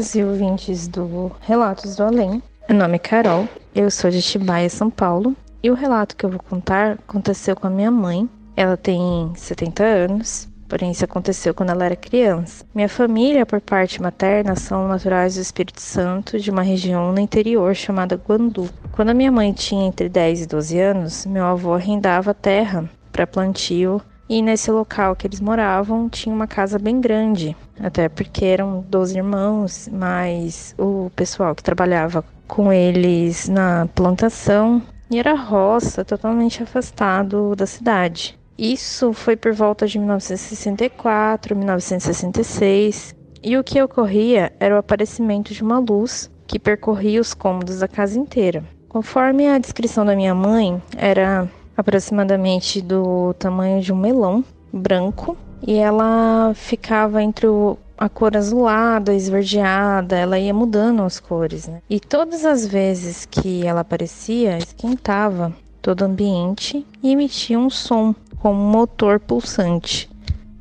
Zoucas e ouvintes do Relatos do Além. Meu nome é Carol, eu sou de Tibaia, São Paulo, e o relato que eu vou contar aconteceu com a minha mãe. Ela tem 70 anos, porém isso aconteceu quando ela era criança. Minha família, por parte materna, são naturais do Espírito Santo, de uma região no interior chamada Guandu. Quando a minha mãe tinha entre 10 e 12 anos, meu avô arrendava terra para plantio e nesse local que eles moravam tinha uma casa bem grande, até porque eram 12 irmãos, mas o pessoal que trabalhava com eles na plantação e era roça, totalmente afastado da cidade. Isso foi por volta de 1964, 1966, e o que ocorria era o aparecimento de uma luz que percorria os cômodos da casa inteira. Conforme a descrição da minha mãe, era aproximadamente do tamanho de um melão branco e ela ficava entre o, a cor azulada, esverdeada, ela ia mudando as cores, né? E todas as vezes que ela aparecia, esquentava todo o ambiente e emitia um som como um motor pulsante.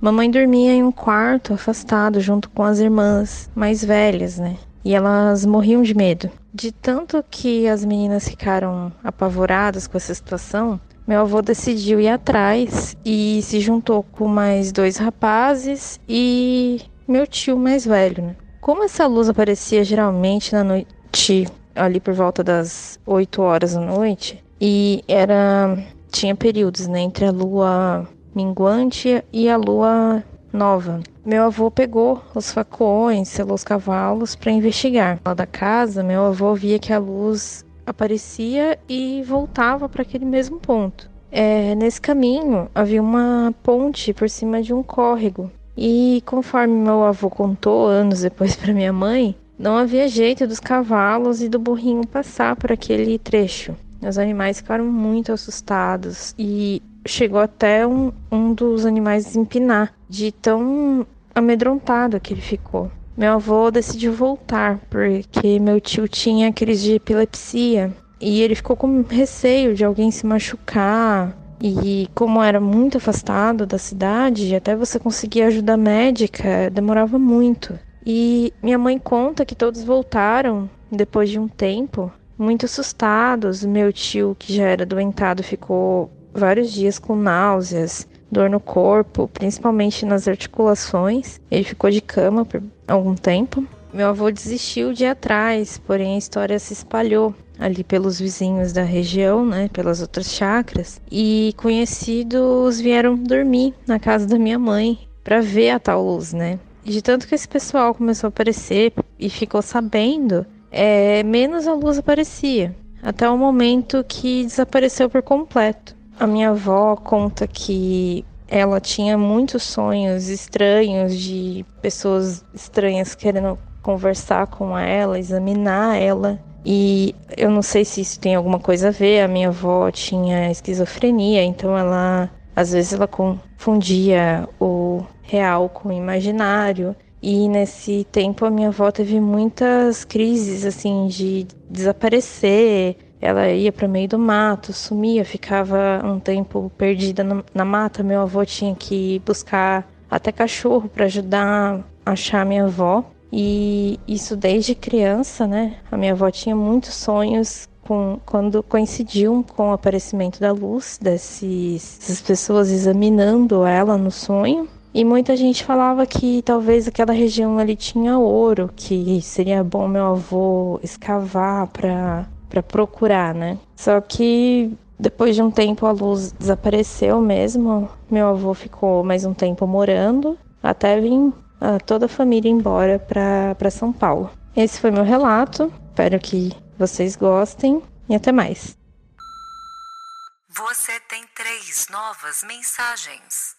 Mamãe dormia em um quarto afastado junto com as irmãs mais velhas, né? E elas morriam de medo. De tanto que as meninas ficaram apavoradas com essa situação, meu avô decidiu ir atrás e se juntou com mais dois rapazes e meu tio mais velho. Né? Como essa luz aparecia geralmente na noite, ali por volta das 8 horas da noite, e era tinha períodos né, entre a lua minguante e a lua nova. Meu avô pegou os facões, selou os cavalos para investigar. Lá da casa, meu avô via que a luz aparecia e voltava para aquele mesmo ponto. É, nesse caminho havia uma ponte por cima de um córrego. E conforme meu avô contou anos depois para minha mãe, não havia jeito dos cavalos e do burrinho passar por aquele trecho. Os animais ficaram muito assustados e chegou até um, um dos animais empinar, de tão amedrontado que ele ficou. Meu avô decidiu voltar porque meu tio tinha crise de epilepsia e ele ficou com receio de alguém se machucar. E como era muito afastado da cidade, até você conseguir ajuda médica demorava muito. E minha mãe conta que todos voltaram depois de um tempo, muito assustados. Meu tio, que já era doentado, ficou vários dias com náuseas, dor no corpo, principalmente nas articulações. Ele ficou de cama por algum tempo. Meu avô desistiu de atrás, porém a história se espalhou ali pelos vizinhos da região, né, pelas outras chacras, e conhecidos vieram dormir na casa da minha mãe para ver a tal luz, né? De tanto que esse pessoal começou a aparecer e ficou sabendo, é, menos a luz aparecia, até o momento que desapareceu por completo. A minha avó conta que ela tinha muitos sonhos estranhos de pessoas estranhas querendo conversar com ela, examinar ela. E eu não sei se isso tem alguma coisa a ver. A minha avó tinha esquizofrenia, então ela às vezes ela confundia o real com o imaginário. E nesse tempo a minha avó teve muitas crises assim de desaparecer, ela ia para meio do mato, sumia, ficava um tempo perdida na mata. Meu avô tinha que buscar até cachorro para ajudar a achar minha avó. E isso desde criança, né? A minha avó tinha muitos sonhos com, quando coincidiam com o aparecimento da luz desses, dessas pessoas examinando ela no sonho. E muita gente falava que talvez aquela região ali tinha ouro, que seria bom meu avô escavar para para procurar, né? Só que depois de um tempo a luz desapareceu mesmo. Meu avô ficou mais um tempo morando até vir toda a família embora para São Paulo. Esse foi meu relato. Espero que vocês gostem e até mais. Você tem três novas mensagens.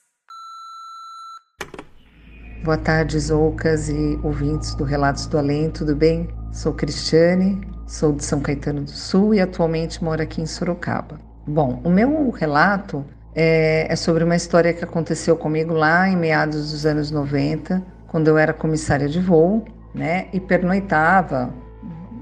Boa tarde, Zoucas e ouvintes do Relatos do Além, tudo bem? Sou Cristiane, sou de São Caetano do Sul e atualmente moro aqui em Sorocaba. Bom, o meu relato é, é sobre uma história que aconteceu comigo lá em meados dos anos 90, quando eu era comissária de voo, né, e pernoitava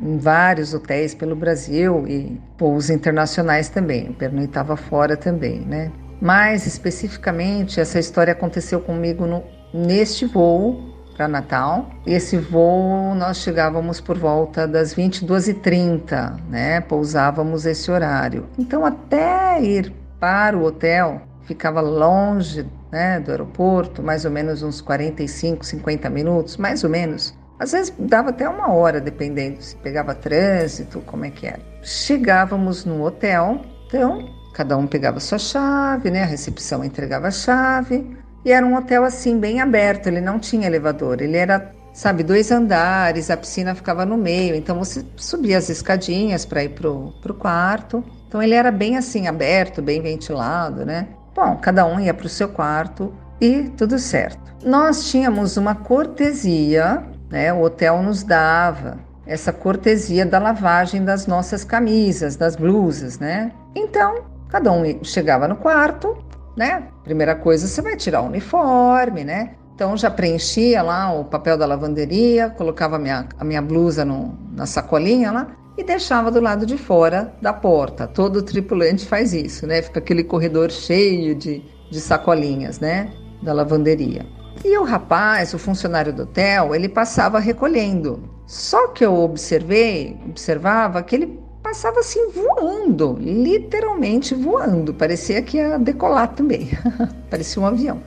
em vários hotéis pelo Brasil e voos internacionais também, pernoitava fora também, né. Mais especificamente, essa história aconteceu comigo no, neste voo para Natal. Esse voo nós chegávamos por volta das 22h30, né? Pousávamos esse horário. Então, até ir para o hotel, ficava longe né, do aeroporto, mais ou menos uns 45, 50 minutos, mais ou menos. Às vezes dava até uma hora, dependendo se pegava trânsito, como é que era. Chegávamos no hotel, então cada um pegava sua chave, né? A recepção entregava a chave, e era um hotel assim, bem aberto, ele não tinha elevador, ele era, sabe, dois andares, a piscina ficava no meio, então você subia as escadinhas para ir pro, pro quarto. Então ele era bem assim, aberto, bem ventilado, né? Bom, cada um ia para o seu quarto e tudo certo. Nós tínhamos uma cortesia, né? O hotel nos dava essa cortesia da lavagem das nossas camisas, das blusas, né? Então, cada um chegava no quarto, né? Primeira coisa, você vai tirar o uniforme, né? Então já preenchia lá o papel da lavanderia, colocava a minha, a minha blusa no, na sacolinha lá e deixava do lado de fora da porta. Todo tripulante faz isso, né? Fica aquele corredor cheio de, de sacolinhas, né? Da lavanderia. E o rapaz, o funcionário do hotel, ele passava recolhendo. Só que eu observei, observava que ele passava assim voando, literalmente voando. Parecia que ia decolar também. Parecia um avião.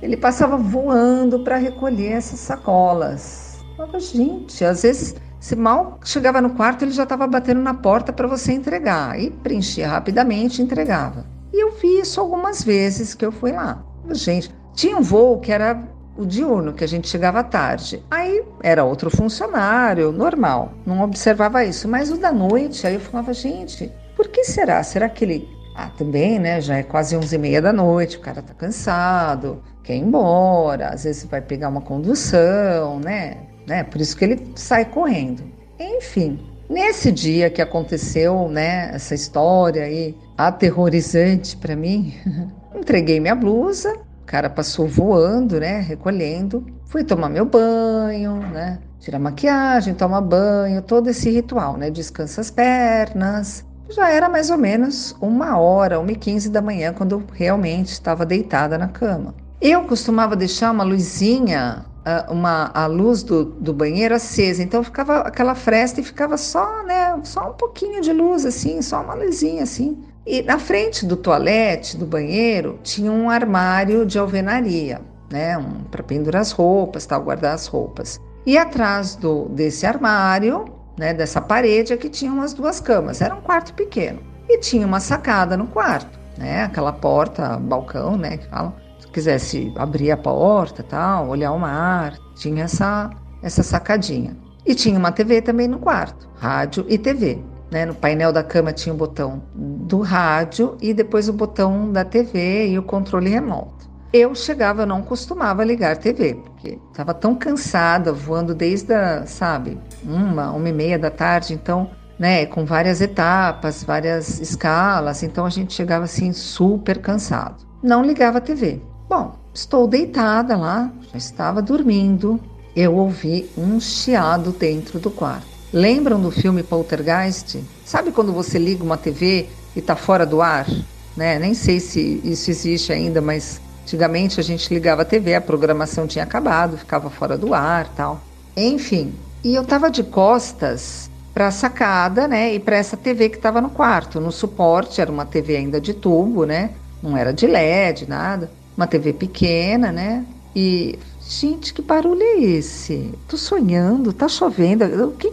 Ele passava voando para recolher essas sacolas. Falava, gente, às vezes se mal chegava no quarto, ele já estava batendo na porta para você entregar. E preenchia rapidamente e entregava. E eu vi isso algumas vezes que eu fui lá. Gente, tinha um voo que era o diurno, que a gente chegava tarde. Aí era outro funcionário, normal, não observava isso. Mas o da noite, aí eu falava, gente, por que será? Será que ele. Ah, também, né? Já é quase 11 e meia da noite, o cara tá cansado, quer ir embora, às vezes vai pegar uma condução, né? né? Por isso que ele sai correndo. Enfim, nesse dia que aconteceu, né, essa história aí aterrorizante para mim, entreguei minha blusa, cara passou voando, né? Recolhendo. Fui tomar meu banho, né? Tirar maquiagem, tomar banho, todo esse ritual, né? Descansa as pernas. Já era mais ou menos uma hora, uma e quinze da manhã, quando eu realmente estava deitada na cama. Eu costumava deixar uma luzinha, ah, uma, a luz do, do banheiro acesa, então ficava aquela fresta e ficava só, né? Só um pouquinho de luz, assim, só uma luzinha, assim. E na frente do toalete, do banheiro, tinha um armário de alvenaria, né, um, para pendurar as roupas, tal, guardar as roupas. E atrás do, desse armário, né, dessa parede, aqui tinha umas duas camas. Era um quarto pequeno. E tinha uma sacada no quarto, né, aquela porta, balcão, né, que falam. Se quisesse abrir a porta, tal, olhar o mar, tinha essa, essa sacadinha. E tinha uma TV também no quarto, rádio e TV. Né? No painel da cama tinha o botão do rádio e depois o botão da TV e o controle remoto. Eu chegava, eu não costumava ligar TV, porque estava tão cansada, voando desde a, sabe, uma, uma e meia da tarde, então, né, com várias etapas, várias escalas, então a gente chegava assim super cansado. Não ligava a TV. Bom, estou deitada lá, já estava dormindo, eu ouvi um chiado dentro do quarto. Lembram do filme Poltergeist? Sabe quando você liga uma TV e está fora do ar? Né? Nem sei se isso existe ainda, mas antigamente a gente ligava a TV, a programação tinha acabado, ficava fora do ar, tal. Enfim, e eu estava de costas para a sacada, né, e para essa TV que estava no quarto. No suporte era uma TV ainda de tubo, né? Não era de LED, nada. Uma TV pequena, né? E gente, que barulho é esse? Tô sonhando, tá chovendo. O que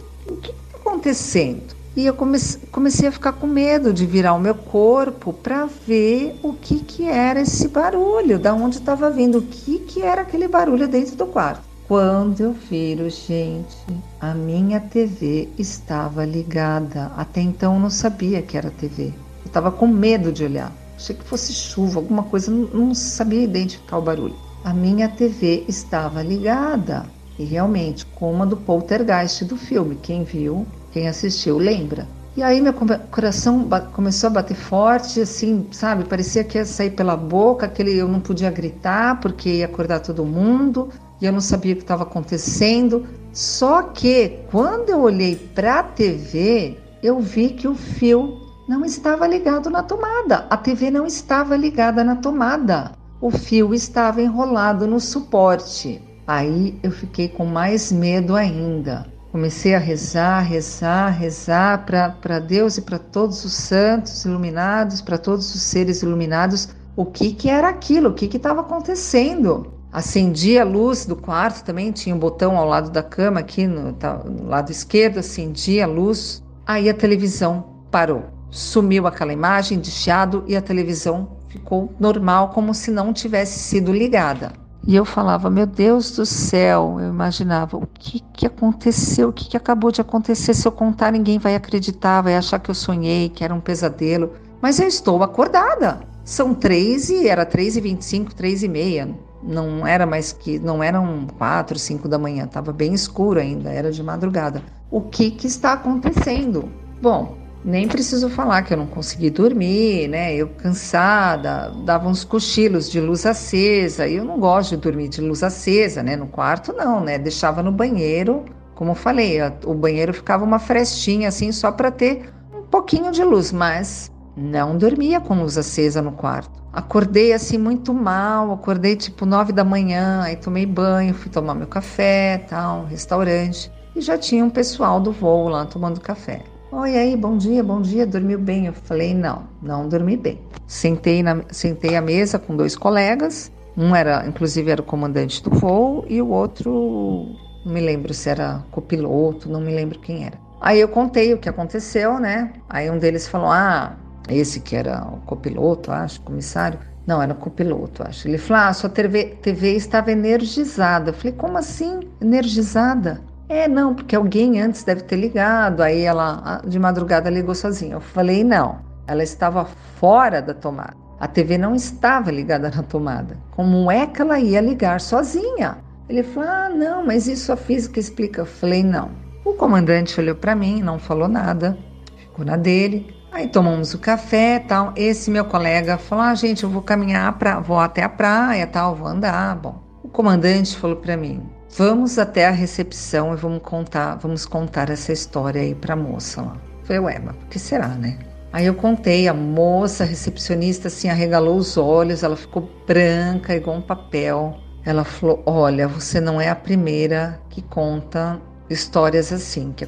acontecendo? E eu comecei, comecei a ficar com medo de virar o meu corpo para ver o que, que era esse barulho, da onde estava vindo, o que, que era aquele barulho dentro do quarto. Quando eu viro, gente, a minha TV estava ligada. Até então eu não sabia que era TV. Eu estava com medo de olhar. Achei que fosse chuva, alguma coisa, não, não sabia identificar o barulho. A minha TV estava ligada. E realmente, como a do poltergeist do filme. Quem viu quem assistiu lembra. E aí meu coração começou a bater forte, assim, sabe? Parecia que ia sair pela boca, aquele eu não podia gritar porque ia acordar todo mundo e eu não sabia o que estava acontecendo. Só que quando eu olhei para a TV, eu vi que o fio não estava ligado na tomada. A TV não estava ligada na tomada. O fio estava enrolado no suporte. Aí eu fiquei com mais medo ainda. Comecei a rezar, rezar, rezar para Deus e para todos os santos iluminados, para todos os seres iluminados, o que, que era aquilo, o que estava acontecendo. Acendi a luz do quarto também, tinha um botão ao lado da cama, aqui no, tá, no lado esquerdo, acendi a luz. Aí a televisão parou. Sumiu aquela imagem de chiado e a televisão ficou normal, como se não tivesse sido ligada. E eu falava, meu Deus do céu, eu imaginava, o que, que aconteceu, o que, que acabou de acontecer? Se eu contar, ninguém vai acreditar, vai achar que eu sonhei, que era um pesadelo. Mas eu estou acordada. São três e era três e vinte e cinco, três e meia. Não era mais que, não eram quatro, cinco da manhã. Estava bem escuro ainda, era de madrugada. O que que está acontecendo? Bom, nem preciso falar que eu não consegui dormir, né? Eu cansada, dava uns cochilos de luz acesa. E eu não gosto de dormir de luz acesa, né? No quarto não, né? Deixava no banheiro, como eu falei, o banheiro ficava uma frestinha assim só para ter um pouquinho de luz, mas não dormia com luz acesa no quarto. Acordei assim muito mal, acordei tipo nove da manhã, aí tomei banho, fui tomar meu café, tal, restaurante, e já tinha um pessoal do voo lá tomando café. Oi, aí, bom dia, bom dia, dormiu bem? Eu falei, não, não dormi bem. Sentei, na, sentei à mesa com dois colegas, um era, inclusive, era o comandante do voo e o outro, não me lembro se era copiloto, não me lembro quem era. Aí eu contei o que aconteceu, né? Aí um deles falou, ah, esse que era o copiloto, acho, comissário, não, era copiloto, acho. Ele falou: ah, sua TV, TV estava energizada. Eu falei: como assim energizada? É, não, porque alguém antes deve ter ligado, aí ela de madrugada ligou sozinha. Eu falei, não, ela estava fora da tomada. A TV não estava ligada na tomada. Como é que ela ia ligar sozinha? Ele falou, ah, não, mas isso a física explica. Eu falei, não. O comandante olhou para mim, não falou nada, ficou na dele. Aí tomamos o café, tal. Esse meu colega falou, ah, gente, eu vou caminhar, pra, vou até a praia, tal, vou andar. Bom, o comandante falou para mim, Vamos até a recepção e vamos contar, vamos contar essa história aí para a moça lá. Foi ué, mas que será, né? Aí eu contei, a moça a recepcionista assim arregalou os olhos, ela ficou branca igual um papel. Ela falou: "Olha, você não é a primeira que conta histórias assim que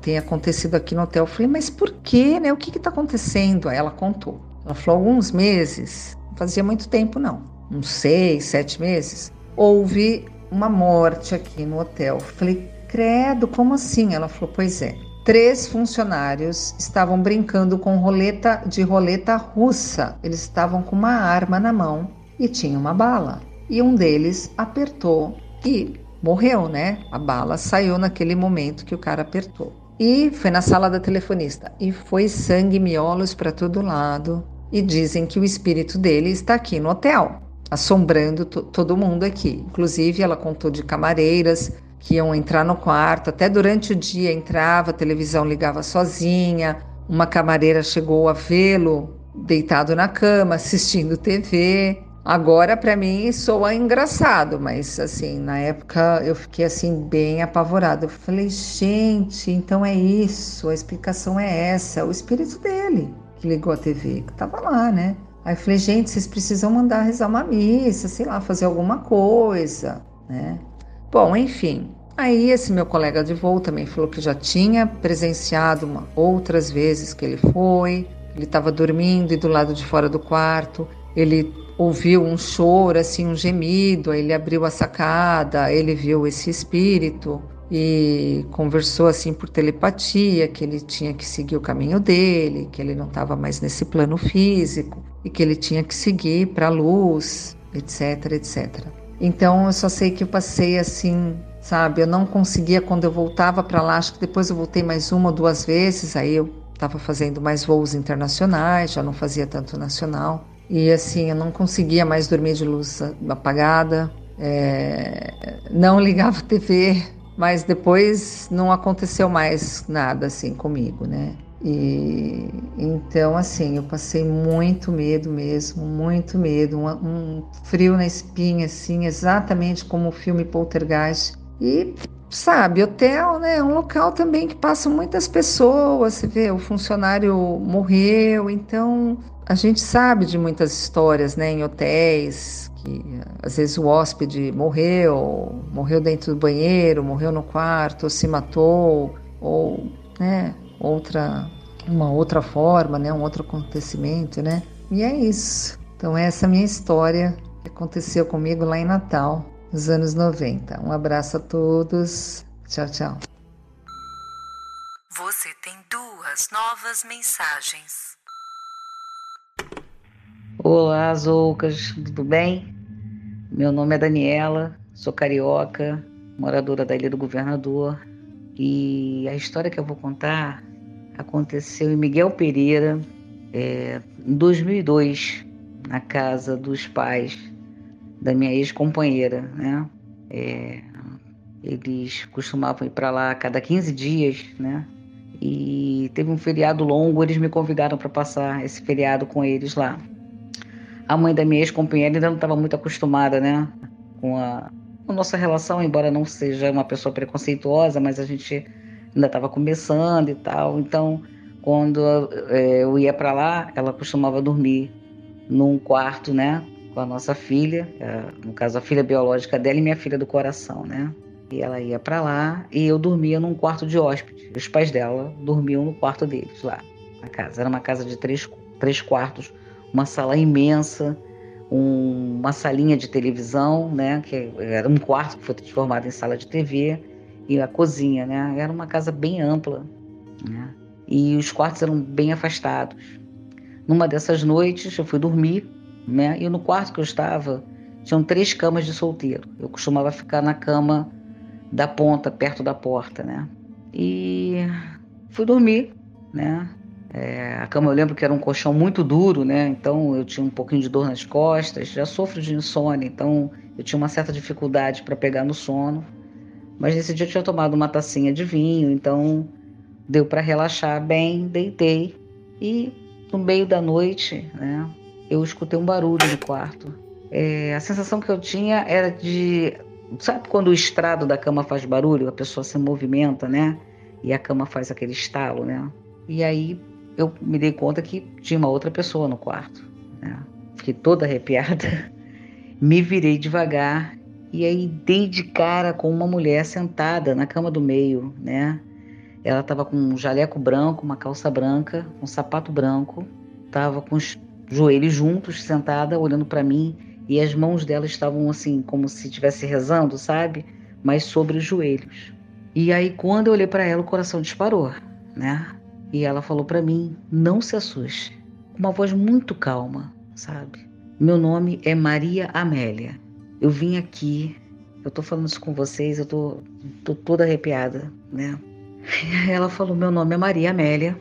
tem acontecido aqui no hotel". Eu falei: "Mas por quê, né? O que está acontecendo?". Aí ela contou. Ela falou: "Alguns meses, não fazia muito tempo não, uns seis, sete meses, houve uma morte aqui no hotel. Falei, credo, como assim? Ela falou, pois é. Três funcionários estavam brincando com roleta de roleta russa. Eles estavam com uma arma na mão e tinha uma bala. E um deles apertou e morreu, né? A bala saiu naquele momento que o cara apertou. E foi na sala da telefonista. E foi sangue miolos para todo lado. E dizem que o espírito dele está aqui no hotel assombrando todo mundo aqui. Inclusive, ela contou de camareiras que iam entrar no quarto, até durante o dia entrava, a televisão ligava sozinha, uma camareira chegou a vê-lo deitado na cama, assistindo TV. Agora, para mim, soa engraçado, mas assim, na época eu fiquei assim, bem apavorada. Eu falei, gente, então é isso, a explicação é essa, é o espírito dele que ligou a TV, que estava lá, né? Aí eu falei, gente, vocês precisam mandar rezar uma missa, sei lá, fazer alguma coisa, né? Bom, enfim. Aí esse meu colega de voo também falou que já tinha presenciado uma, outras vezes que ele foi, ele estava dormindo e do lado de fora do quarto, ele ouviu um choro, assim, um gemido, aí ele abriu a sacada, ele viu esse espírito. e conversou assim por telepatia que ele tinha que seguir o caminho dele, que ele não estava mais nesse plano físico e que ele tinha que seguir para a luz, etc, etc. Então eu só sei que eu passei assim, sabe? Eu não conseguia quando eu voltava para lá, acho que depois eu voltei mais uma ou duas vezes, aí eu estava fazendo mais voos internacionais, já não fazia tanto nacional. E assim, eu não conseguia mais dormir de luz apagada, é, não ligava a TV, mas depois não aconteceu mais nada assim comigo, né? E então assim, eu passei muito medo mesmo, muito medo, um, um frio na espinha assim, exatamente como o filme Poltergeist. E sabe, hotel, né, é um local também que passam muitas pessoas, você vê, o funcionário morreu, então a gente sabe de muitas histórias, né, em hotéis, que às vezes o hóspede morreu, morreu dentro do banheiro, morreu no quarto, ou se matou, ou, né, outra, uma outra forma, né, um outro acontecimento, né, e é isso. Então essa é a minha história que aconteceu comigo lá em Natal, nos anos 90. Um abraço a todos, tchau, tchau. Você tem duas novas mensagens. Olá, Zoucas, tudo bem? Meu nome é Daniela, sou carioca, moradora da Ilha do Governador. E a história que eu vou contar aconteceu em Miguel Pereira, é, em 2002, na casa dos pais da minha ex-companheira, né? É, eles costumavam ir para lá a cada 15 dias, né? E teve um feriado longo, eles me convidaram para passar esse feriado com eles lá a mãe da minha ex-companheira ainda não estava muito acostumada, né, com a, a, nossa relação, embora não seja uma pessoa preconceituosa, mas a gente ainda estava começando e tal. Então, quando é, eu ia para lá, ela costumava dormir num quarto, né, com a nossa filha, é, no caso a filha biológica dela e minha filha do coração, né. E ela ia para lá e eu dormia num quarto de hóspede. Os pais dela dormiam no quarto deles lá, na casa. Era uma casa de três, três quartos uma sala imensa, um, uma salinha de televisão, né, que era um quarto que foi transformado em sala de TV e a cozinha, né, era uma casa bem ampla, né, e os quartos eram bem afastados. Numa dessas noites eu fui dormir, né, e no quarto que eu estava tinham três camas de solteiro. Eu costumava ficar na cama da ponta, perto da porta, né, e fui dormir, né, é, a cama eu lembro que era um colchão muito duro, né? Então eu tinha um pouquinho de dor nas costas, já sofro de insônia, então eu tinha uma certa dificuldade para pegar no sono. Mas nesse dia eu tinha tomado uma tacinha de vinho, então deu para relaxar bem, deitei e no meio da noite, né? Eu escutei um barulho no quarto. É, a sensação que eu tinha era de, sabe quando o estrado da cama faz barulho, a pessoa se movimenta, né? E a cama faz aquele estalo, né? E aí eu me dei conta que tinha uma outra pessoa no quarto. Né? Fiquei toda arrepiada. Me virei devagar e aí dei de cara com uma mulher sentada na cama do meio, né? Ela estava com um jaleco branco, uma calça branca, um sapato branco, estava com os joelhos juntos, sentada, olhando para mim, e as mãos dela estavam assim, como se estivesse rezando, sabe? Mas sobre os joelhos. E aí, quando eu olhei para ela, o coração disparou, né? E ela falou para mim: não se assuste. Uma voz muito calma, sabe? Meu nome é Maria Amélia. Eu vim aqui, eu tô falando isso com vocês, eu tô, tô toda arrepiada, né? Ela falou: meu nome é Maria Amélia.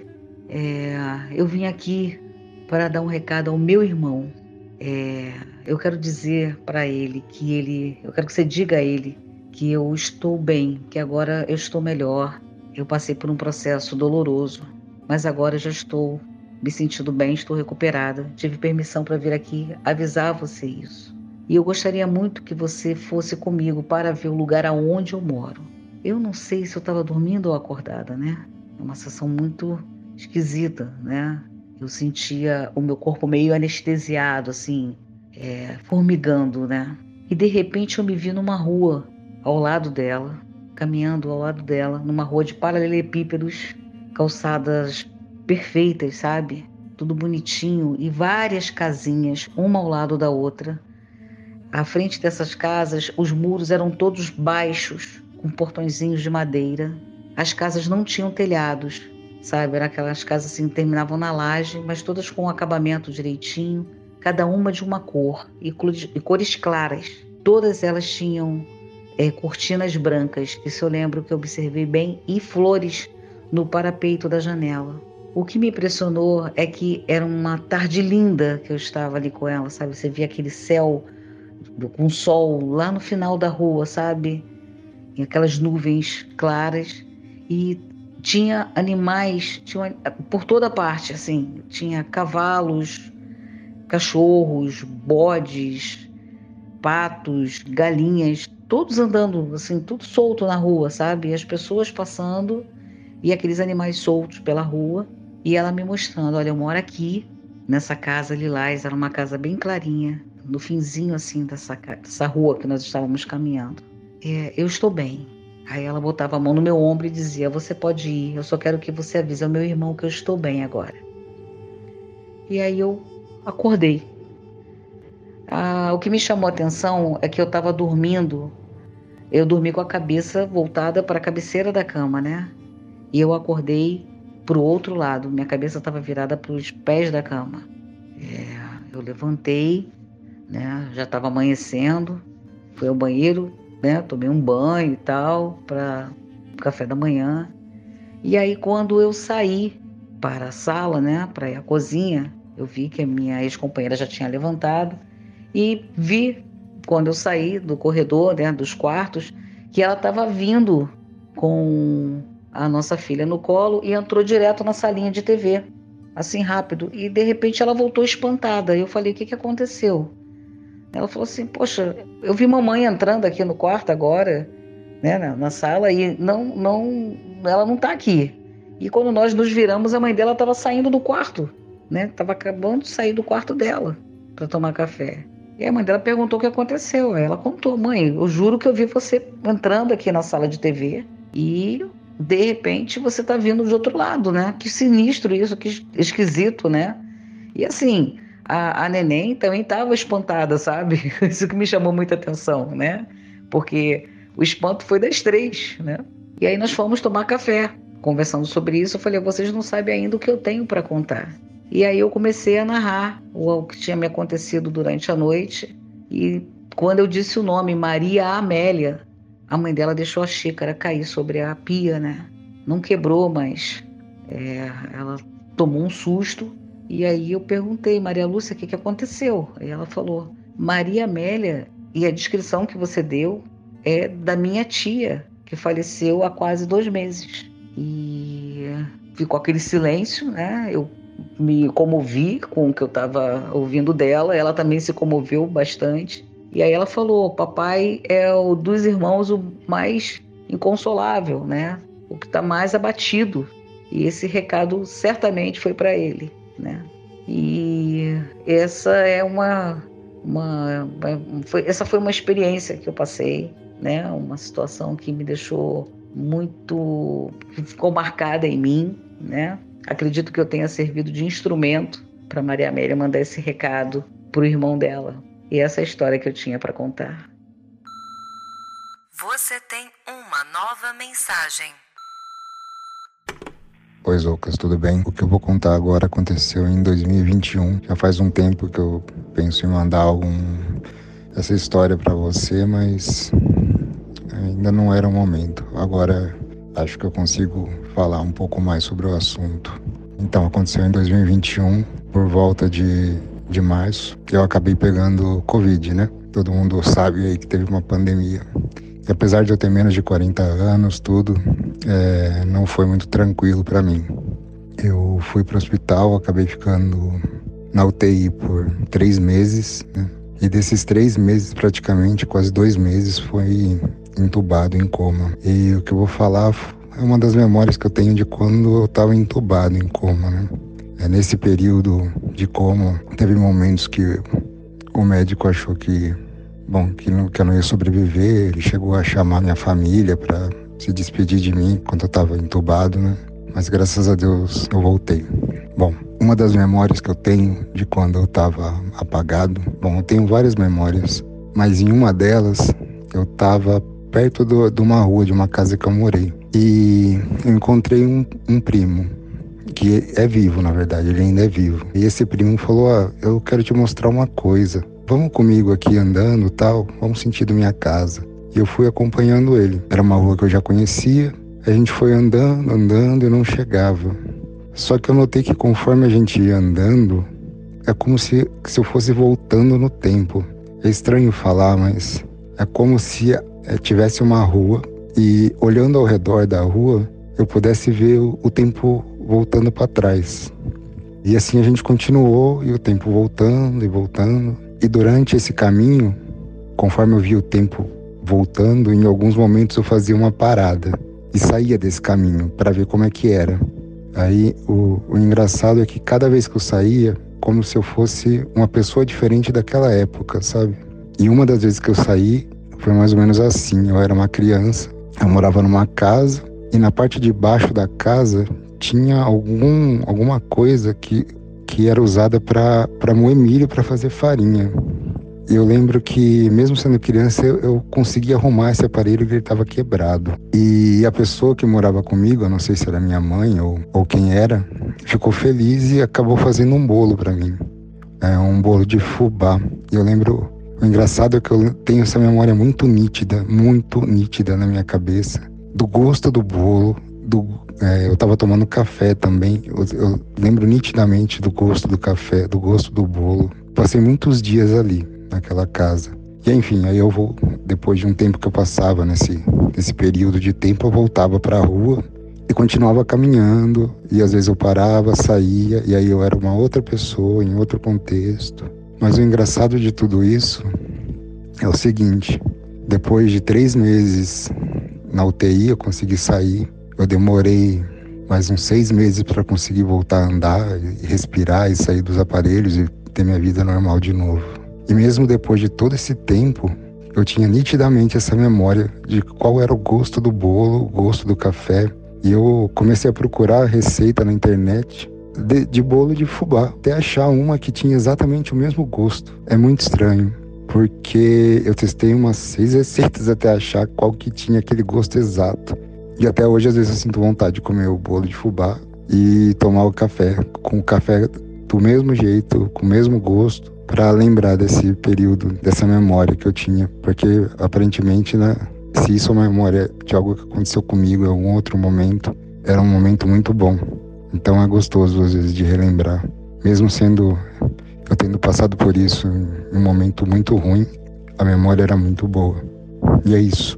É, eu vim aqui para dar um recado ao meu irmão. É, eu quero dizer para ele que ele, eu quero que você diga a ele que eu estou bem, que agora eu estou melhor. Eu passei por um processo doloroso, mas agora já estou me sentindo bem, estou recuperada. Tive permissão para vir aqui avisar você isso. E eu gostaria muito que você fosse comigo para ver o lugar aonde eu moro. Eu não sei se eu estava dormindo ou acordada, né? É uma sensação muito esquisita, né? Eu sentia o meu corpo meio anestesiado, assim, é, formigando, né? E de repente eu me vi numa rua ao lado dela, caminhando ao lado dela, numa rua de paralelepípedos calçadas perfeitas, sabe? Tudo bonitinho e várias casinhas, uma ao lado da outra. À frente dessas casas, os muros eram todos baixos, com portõezinhos de madeira. As casas não tinham telhados, sabe? Eram aquelas casas assim terminavam na laje, mas todas com um acabamento direitinho, cada uma de uma cor e cores claras. Todas elas tinham é, cortinas brancas, isso eu lembro que eu observei bem, e flores no parapeito da janela. O que me impressionou é que era uma tarde linda que eu estava ali com ela, sabe? Você via aquele céu com sol lá no final da rua, sabe? E aquelas nuvens claras e tinha animais, tinha por toda parte, assim, tinha cavalos, cachorros, bodes, patos, galinhas, todos andando assim, tudo solto na rua, sabe? E as pessoas passando e aqueles animais soltos pela rua. E ela me mostrando: olha, eu moro aqui, nessa casa lilás, era uma casa bem clarinha, no finzinho assim dessa, dessa rua que nós estávamos caminhando. É, eu estou bem. Aí ela botava a mão no meu ombro e dizia: Você pode ir, eu só quero que você avise ao meu irmão que eu estou bem agora. E aí eu acordei. Ah, o que me chamou a atenção é que eu estava dormindo. Eu dormi com a cabeça voltada para a cabeceira da cama, né? E eu acordei para o outro lado. Minha cabeça estava virada para os pés da cama. É, eu levantei, né? Já estava amanhecendo. Fui ao banheiro, né? Tomei um banho e tal para café da manhã. E aí quando eu saí para a sala, né? Para à cozinha, eu vi que a minha ex-companheira já tinha levantado e vi, quando eu saí do corredor, né, dos quartos, que ela estava vindo com a nossa filha no colo e entrou direto na salinha de TV, assim rápido. E de repente ela voltou espantada. Eu falei: O que, que aconteceu? Ela falou assim: Poxa, eu vi mamãe entrando aqui no quarto agora, né, na, na sala, e não, não, ela não está aqui. E quando nós nos viramos, a mãe dela estava saindo do quarto, né? Estava acabando de sair do quarto dela para tomar café. E a mãe dela perguntou o que aconteceu. Ela contou: Mãe, eu juro que eu vi você entrando aqui na sala de TV e de repente você tá vindo de outro lado, né? Que sinistro isso, que esquisito, né? E assim, a, a neném também estava espantada, sabe? Isso que me chamou muita atenção, né? Porque o espanto foi das três, né? E aí nós fomos tomar café. Conversando sobre isso, eu falei: vocês não sabem ainda o que eu tenho para contar. E aí eu comecei a narrar o que tinha me acontecido durante a noite. E quando eu disse o nome Maria Amélia, a mãe dela deixou a xícara cair sobre a pia, né? Não quebrou, mas é, ela tomou um susto. E aí eu perguntei, Maria Lúcia, o que, que aconteceu? E ela falou, Maria Amélia, e a descrição que você deu é da minha tia, que faleceu há quase dois meses. E ficou aquele silêncio, né? Eu me comovi com o que eu estava ouvindo dela, ela também se comoveu bastante. E aí ela falou: Papai é o dos irmãos o mais inconsolável, né? O que está mais abatido. E esse recado certamente foi para ele, né? E essa é uma, uma foi, essa foi uma experiência que eu passei, né? Uma situação que me deixou muito, ficou marcada em mim, né? Acredito que eu tenha servido de instrumento para Maria Amélia mandar esse recado para o irmão dela. E essa é a história que eu tinha para contar. Você tem uma nova mensagem. Oi, Zoucas, tudo bem? O que eu vou contar agora aconteceu em 2021. Já faz um tempo que eu penso em mandar algum essa história para você, mas ainda não era o momento. Agora acho que eu consigo falar um pouco mais sobre o assunto. Então, aconteceu em 2021, por volta de, de março, eu acabei pegando Covid, né? Todo mundo sabe aí que teve uma pandemia. E apesar de eu ter menos de 40 anos, tudo, é, não foi muito tranquilo para mim. Eu fui para o hospital, acabei ficando na UTI por três meses, né? E desses três meses, praticamente, quase dois meses, foi entubado em coma. E o que eu vou falar é uma das memórias que eu tenho de quando eu estava entubado em coma, né? É, nesse período de coma, teve momentos que o médico achou que, bom, que, não, que eu não ia sobreviver. Ele chegou a chamar minha família para se despedir de mim quando eu estava entubado, né? Mas graças a Deus eu voltei. Bom, uma das memórias que eu tenho de quando eu estava apagado, bom, eu tenho várias memórias, mas em uma delas eu estava perto do, de uma rua, de uma casa que eu morei. E eu encontrei um, um primo, que é vivo, na verdade, ele ainda é vivo. E esse primo falou: ah, eu quero te mostrar uma coisa. Vamos comigo aqui andando tal, vamos sentido minha casa. E eu fui acompanhando ele. Era uma rua que eu já conhecia. A gente foi andando, andando e não chegava. Só que eu notei que conforme a gente ia andando, é como se, se eu fosse voltando no tempo. É estranho falar, mas é como se é, tivesse uma rua e olhando ao redor da rua, eu pudesse ver o, o tempo voltando para trás. E assim a gente continuou e o tempo voltando e voltando. E durante esse caminho, conforme eu via o tempo voltando, em alguns momentos eu fazia uma parada e saía desse caminho para ver como é que era. Aí o, o engraçado é que cada vez que eu saía, como se eu fosse uma pessoa diferente daquela época, sabe? E uma das vezes que eu saí foi mais ou menos assim. Eu era uma criança, eu morava numa casa e na parte de baixo da casa tinha algum, alguma coisa que, que era usada para moer milho para fazer farinha. Eu lembro que, mesmo sendo criança, eu, eu consegui arrumar esse aparelho que ele estava quebrado. E a pessoa que morava comigo, eu não sei se era minha mãe ou, ou quem era, ficou feliz e acabou fazendo um bolo para mim. É um bolo de fubá. Eu lembro, o engraçado é que eu tenho essa memória muito nítida, muito nítida na minha cabeça, do gosto do bolo, do, é, eu estava tomando café também. Eu, eu lembro nitidamente do gosto do café, do gosto do bolo. Passei muitos dias ali naquela casa. E enfim, aí eu vou, depois de um tempo que eu passava nesse, nesse período de tempo, eu voltava para a rua e continuava caminhando. E às vezes eu parava, saía, e aí eu era uma outra pessoa, em outro contexto. Mas o engraçado de tudo isso é o seguinte: depois de três meses na UTI, eu consegui sair. Eu demorei mais uns seis meses para conseguir voltar a andar, respirar e sair dos aparelhos e ter minha vida normal de novo. E mesmo depois de todo esse tempo, eu tinha nitidamente essa memória de qual era o gosto do bolo, o gosto do café. E eu comecei a procurar receita na internet de, de bolo de fubá, até achar uma que tinha exatamente o mesmo gosto. É muito estranho, porque eu testei umas seis receitas até achar qual que tinha aquele gosto exato. E até hoje, às vezes, eu sinto vontade de comer o bolo de fubá e tomar o café, com o café do mesmo jeito, com o mesmo gosto para lembrar desse período, dessa memória que eu tinha, porque aparentemente, né, se isso é uma memória de algo que aconteceu comigo em algum outro momento, era um momento muito bom. Então é gostoso às vezes de relembrar, mesmo sendo eu tendo passado por isso em um momento muito ruim, a memória era muito boa. E é isso.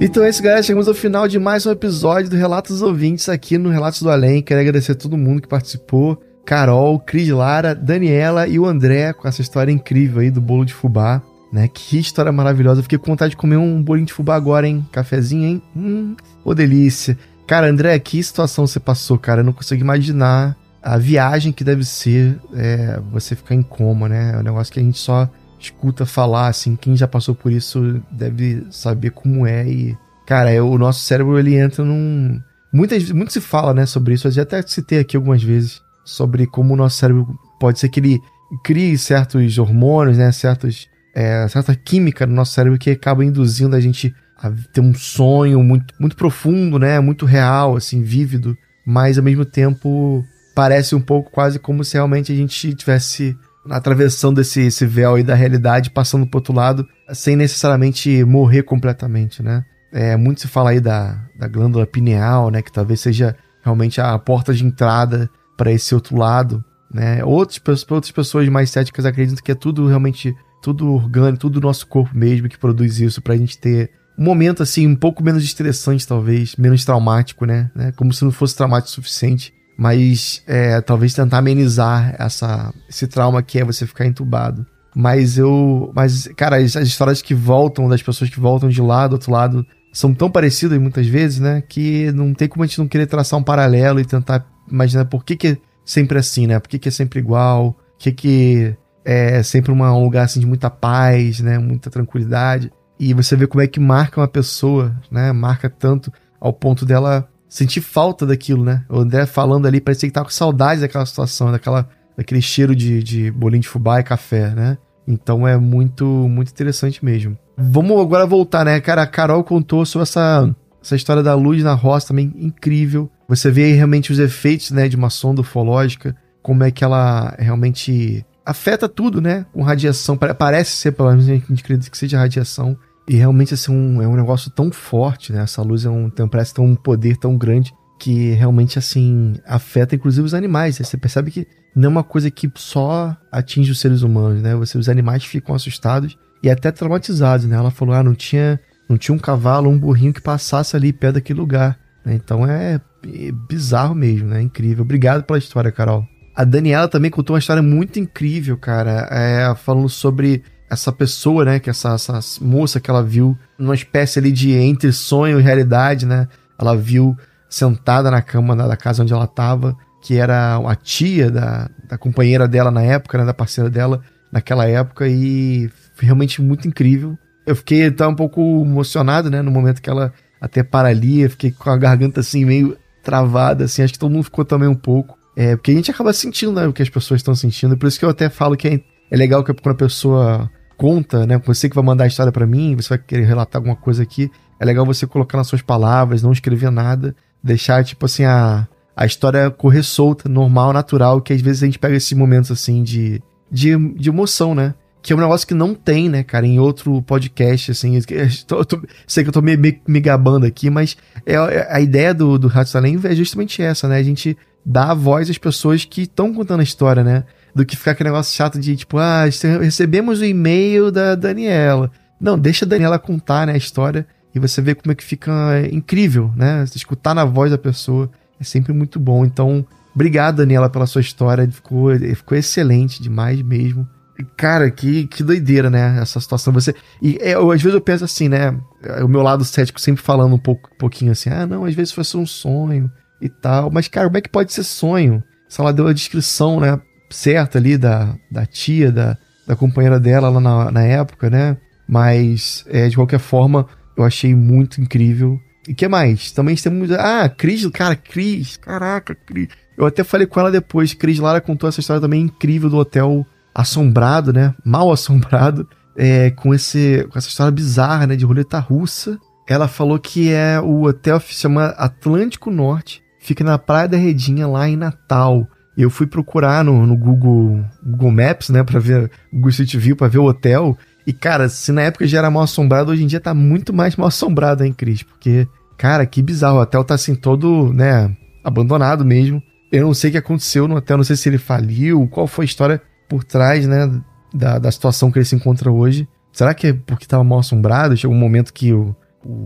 Então é isso, galera. Chegamos ao final de mais um episódio do Relatos dos Ouvintes aqui no Relatos do Além. Quero agradecer a todo mundo que participou. Carol, Cris Lara, Daniela e o André com essa história incrível aí do bolo de fubá. Né? Que história maravilhosa. Fiquei com vontade de comer um bolinho de fubá agora, hein? Cafezinho, hein? Hum, ô delícia. Cara, André, que situação você passou, cara? Eu não consigo imaginar a viagem que deve ser é, você ficar em coma, né? É um negócio que a gente só escuta falar, assim, quem já passou por isso deve saber como é e, cara, é, o nosso cérebro, ele entra num... Muitas, muito se fala, né, sobre isso, eu já até citei aqui algumas vezes, sobre como o nosso cérebro pode ser que ele crie certos hormônios, né, certos, é, certa química no nosso cérebro que acaba induzindo a gente a ter um sonho muito, muito profundo, né? Muito real, assim, vívido, mas ao mesmo tempo parece um pouco quase como se realmente a gente tivesse atravessando esse, esse véu aí da realidade, passando pro outro lado, sem necessariamente morrer completamente, né? É, muito se fala aí da, da glândula pineal, né? Que talvez seja realmente a porta de entrada para esse outro lado, né? Outras, outras pessoas mais céticas acreditam que é tudo realmente tudo orgânico, tudo do nosso corpo mesmo que produz isso pra gente ter um momento assim um pouco menos estressante talvez, menos traumático, né? né? Como se não fosse traumático o suficiente, mas é, talvez tentar amenizar essa esse trauma que é você ficar entubado. Mas eu, mas cara, as, as histórias que voltam das pessoas que voltam de lá do outro lado são tão parecidas muitas vezes, né? Que não tem como a gente não querer traçar um paralelo e tentar imaginar por que, que é sempre assim, né? Por que, que é sempre igual? Por que, que é sempre uma, um lugar assim de muita paz, né? Muita tranquilidade. E você vê como é que marca uma pessoa, né? Marca tanto ao ponto dela sentir falta daquilo, né? O André falando ali, parecia que tava com saudade daquela situação, daquela, daquele cheiro de, de bolinho de fubá e café, né? Então é muito, muito interessante mesmo. Vamos agora voltar, né? Cara, a Carol contou sobre essa, essa história da luz na roça também incrível. Você vê realmente os efeitos, né, de uma sonda ufológica, como é que ela realmente afeta tudo, né? Com radiação. Parece ser, pelo menos a gente acredita que seja radiação. E realmente assim, um, é um negócio tão forte, né? Essa luz é um, tem, parece ter um poder tão grande que realmente assim afeta inclusive os animais. Você percebe que não é uma coisa que só atinge os seres humanos, né? Você, os animais ficam assustados e até traumatizados, né? Ela falou, ah, não tinha, não tinha um cavalo, um burrinho que passasse ali perto daquele lugar. Né? Então é, é bizarro mesmo, né? Incrível. Obrigado pela história, Carol. A Daniela também contou uma história muito incrível, cara, é, falando sobre essa pessoa, né, que essa, essa moça que ela viu numa espécie ali de entre sonho e realidade, né? Ela viu sentada na cama da casa onde ela estava, que era a tia da, da companheira dela na época, né, da parceira dela naquela época e realmente muito incrível. Eu fiquei até um pouco emocionado, né, no momento que ela até para ali, eu fiquei com a garganta assim meio travada, assim, acho que todo mundo ficou também um pouco. É, porque a gente acaba sentindo, né, o que as pessoas estão sentindo, por isso que eu até falo que é, é legal que quando a pessoa conta, né, você que vai mandar a história para mim, você vai querer relatar alguma coisa aqui, é legal você colocar nas suas palavras, não escrever nada, deixar, tipo assim, a, a história correr solta, normal, natural, que às vezes a gente pega esses momentos, assim, de, de, de emoção, né? Que é um negócio que não tem, né, cara, em outro podcast, assim. Eu tô, sei que eu tô me, me, me, gabando aqui, mas é, é a ideia do, do Rato Além é justamente essa, né? A gente dá a voz às pessoas que estão contando a história, né? Do que ficar aquele negócio chato de tipo, ah, recebemos o e-mail da Daniela. Não, deixa a Daniela contar, né, a história e você vê como é que fica incrível, né? Escutar na voz da pessoa é sempre muito bom. Então, obrigado, Daniela, pela sua história. Ficou, ficou excelente demais mesmo. Cara, que, que doideira, né? Essa situação. Você. E é, eu, às vezes eu penso assim, né? O meu lado cético sempre falando um pouco, um pouquinho assim, ah, não, às vezes foi só um sonho e tal. Mas, cara, como é que pode ser sonho? Se ela deu a descrição, né? Certa ali da, da tia, da, da companheira dela lá na, na época, né? Mas, é, de qualquer forma, eu achei muito incrível. E que mais? Também temos. Ah, Cris, cara, Cris. Caraca, Cris. Eu até falei com ela depois. Cris Lara contou essa história também incrível do hotel assombrado, né? Mal assombrado, é, com, esse, com essa história bizarra, né? De roleta russa. Ela falou que é o hotel se chama Atlântico Norte, fica na Praia da Redinha, lá em Natal. Eu fui procurar no, no Google, Google Maps, né, para ver Google Street View, para ver o hotel. E cara, se na época já era mal assombrado, hoje em dia tá muito mais mal assombrado, hein, Cris? Porque, cara, que bizarro. O hotel tá assim todo, né, abandonado mesmo. Eu não sei o que aconteceu no hotel, não sei se ele faliu, qual foi a história por trás, né, da, da situação que ele se encontra hoje. Será que é porque estava mal assombrado? Chegou um momento que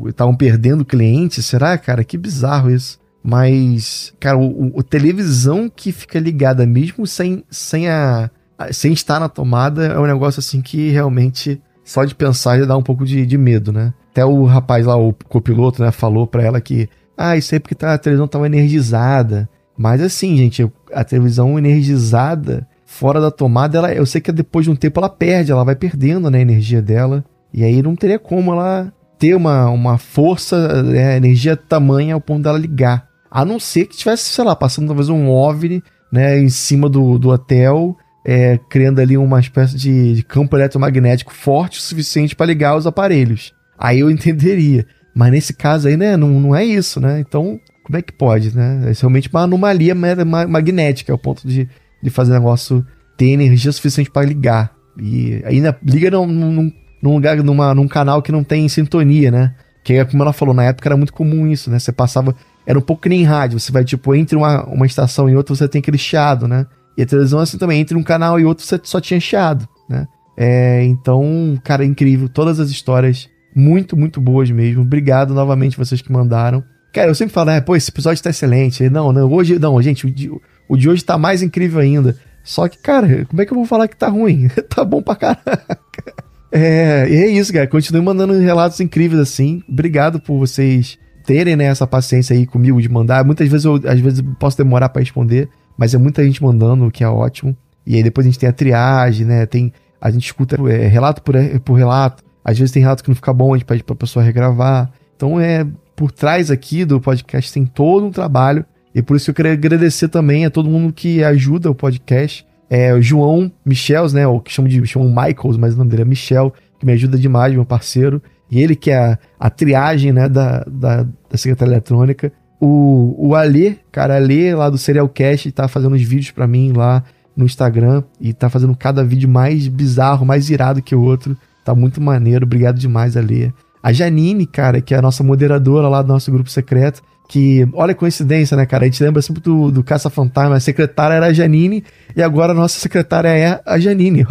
estavam perdendo clientes? Será, cara? Que bizarro isso. Mas, cara, o, o, televisão que fica ligada mesmo sem, sem, a, sem estar na tomada é um negócio assim que realmente só de pensar já dá um pouco de, de medo, né? Até o rapaz lá, o copiloto, né, falou pra ela que, ah, isso aí é porque tá, a televisão tava energizada. Mas assim, gente, a televisão energizada fora da tomada, ela, eu sei que depois de um tempo ela perde, ela vai perdendo né, a energia dela. E aí não teria como ela ter uma, uma força, é, energia tamanha ao ponto dela ligar. A não ser que tivesse, sei lá, passando talvez um OVNI né, em cima do, do hotel, é, criando ali uma espécie de, de campo eletromagnético forte o suficiente para ligar os aparelhos. aí eu entenderia. Mas nesse caso aí, né, não, não é isso, né? Então, como é que pode, né? É realmente uma anomalia magnética, é o ponto de, de fazer o negócio ter energia suficiente para ligar. E ainda liga num, num, num lugar, numa, num canal que não tem sintonia, né? Que é como ela falou, na época era muito comum isso, né? Você passava. Era um pouco que nem rádio. Você vai, tipo, entre uma, uma estação e outra, você tem aquele chiado, né? E a televisão, assim também, entre um canal e outro, você só tinha chiado, né? É, então, cara, é incrível. Todas as histórias muito, muito boas mesmo. Obrigado novamente vocês que mandaram. Cara, eu sempre falo, é, pô, esse episódio tá excelente. Não, não, hoje, não, gente, o de, o de hoje tá mais incrível ainda. Só que, cara, como é que eu vou falar que tá ruim? tá bom pra caraca. É, e é isso, cara. Continue mandando relatos incríveis assim. Obrigado por vocês terem né, essa paciência aí comigo de mandar. Muitas vezes eu às vezes posso demorar para responder, mas é muita gente mandando, o que é ótimo. E aí depois a gente tem a triagem, né? Tem, a gente escuta é, relato por, por relato. Às vezes tem relato que não fica bom, a gente pede pra pessoa regravar. Então é por trás aqui do podcast tem todo um trabalho. E por isso eu queria agradecer também a todo mundo que ajuda o podcast. É, o João Michels, né? O que chamam de chamam Michaels, mas o nome dele é Michel, que me ajuda demais, meu parceiro. E ele que é a, a triagem, né, da, da, da Secretaria Eletrônica. O, o Alê, cara, Alê lá do Serialcast, tá fazendo os vídeos para mim lá no Instagram e tá fazendo cada vídeo mais bizarro, mais irado que o outro. Tá muito maneiro, obrigado demais, Alê. A Janine, cara, que é a nossa moderadora lá do nosso grupo secreto, que, olha a coincidência, né, cara? A gente lembra sempre do, do Caça-Fantasma, a secretária era a Janine, e agora a nossa secretária é a Janine,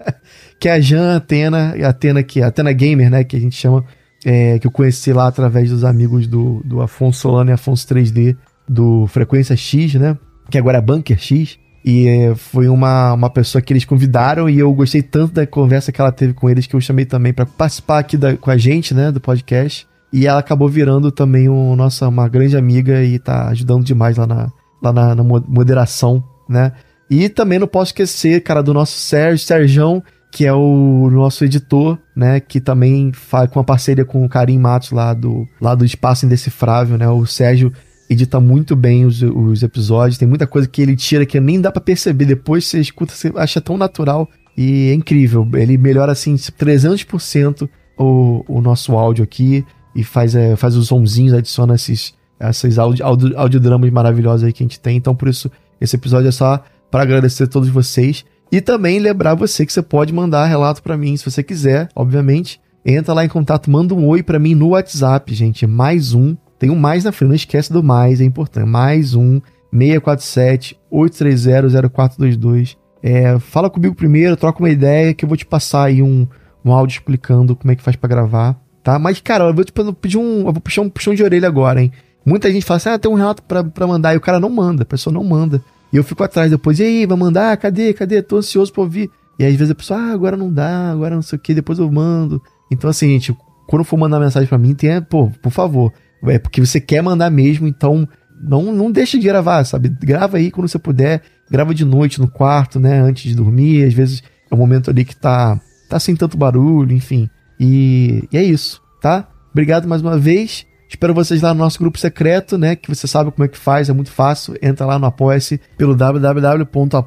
que é a Jan Atena, Atena que a Atena Gamer, né, que a gente chama, é, que eu conheci lá através dos amigos do, do Afonso Solano e Afonso 3D, do Frequência X, né, que agora é Bunker X, e é, foi uma, uma pessoa que eles convidaram e eu gostei tanto da conversa que ela teve com eles que eu chamei também para participar aqui da, com a gente, né, do podcast. E ela acabou virando também um, nossa, uma grande amiga e tá ajudando demais lá na, lá na, na moderação, né? E também não posso esquecer, cara, do nosso Sérgio, Serjão, que é o nosso editor, né? Que também faz com uma parceria com o Karim Matos lá do, lá do Espaço Indecifrável, né? O Sérgio edita muito bem os, os episódios, tem muita coisa que ele tira que nem dá para perceber. Depois você escuta, você acha tão natural e é incrível. Ele melhora assim 300% o, o nosso áudio aqui e faz, é, faz os sonzinhos, adiciona esses, esses audio, audio, audiodramas maravilhosos aí que a gente tem. Então, por isso, esse episódio é só para agradecer a todos vocês. E também lembrar você que você pode mandar relato para mim, se você quiser, obviamente. Entra lá em contato, manda um oi para mim no WhatsApp, gente. Mais um. Tem um mais na frente, não esquece do mais, é importante. Mais um 647 830 0422. É, fala comigo primeiro, troca uma ideia que eu vou te passar aí um, um áudio explicando como é que faz para gravar tá? Mas, cara, eu vou tipo, pedir um. Eu vou puxar um puxão de orelha agora, hein? Muita gente fala assim: ah, tem um relato pra, pra mandar, e o cara não manda, a pessoa não manda. E eu fico atrás depois, e aí, vai mandar? Cadê? Cadê? Tô ansioso pra ouvir. E às vezes a pessoa, ah, agora não dá, agora não sei o que, depois eu mando. Então, assim, gente, quando for mandar mensagem para mim, tenha, pô, por favor. É porque você quer mandar mesmo, então não, não deixe de gravar, sabe? Grava aí quando você puder. Grava de noite no quarto, né? Antes de dormir. Às vezes é um momento ali que tá, tá sem tanto barulho, enfim. E, e é isso tá? Obrigado mais uma vez. Espero vocês lá no nosso grupo secreto, né? Que você sabe como é que faz, é muito fácil. Entra lá no Apoia-se pelo www.apoia.se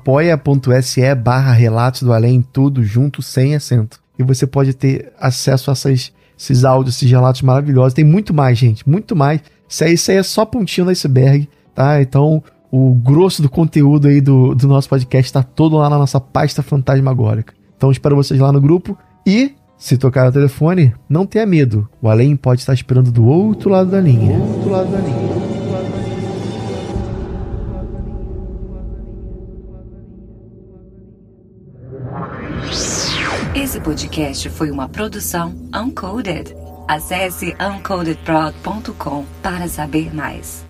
barra Relatos do Além, tudo junto, sem acento. E você pode ter acesso a essas, esses áudios, esses relatos maravilhosos. Tem muito mais, gente, muito mais. Isso aí, isso aí é só pontinho do iceberg, tá? Então, o grosso do conteúdo aí do, do nosso podcast está todo lá na nossa pasta fantasmagórica. Então, espero vocês lá no grupo. E se tocar o telefone, não tenha medo. O além pode estar esperando do outro lado da linha. Outro lado da linha. Esse podcast foi uma produção Uncoded. Acesse uncodedprod.com para saber mais.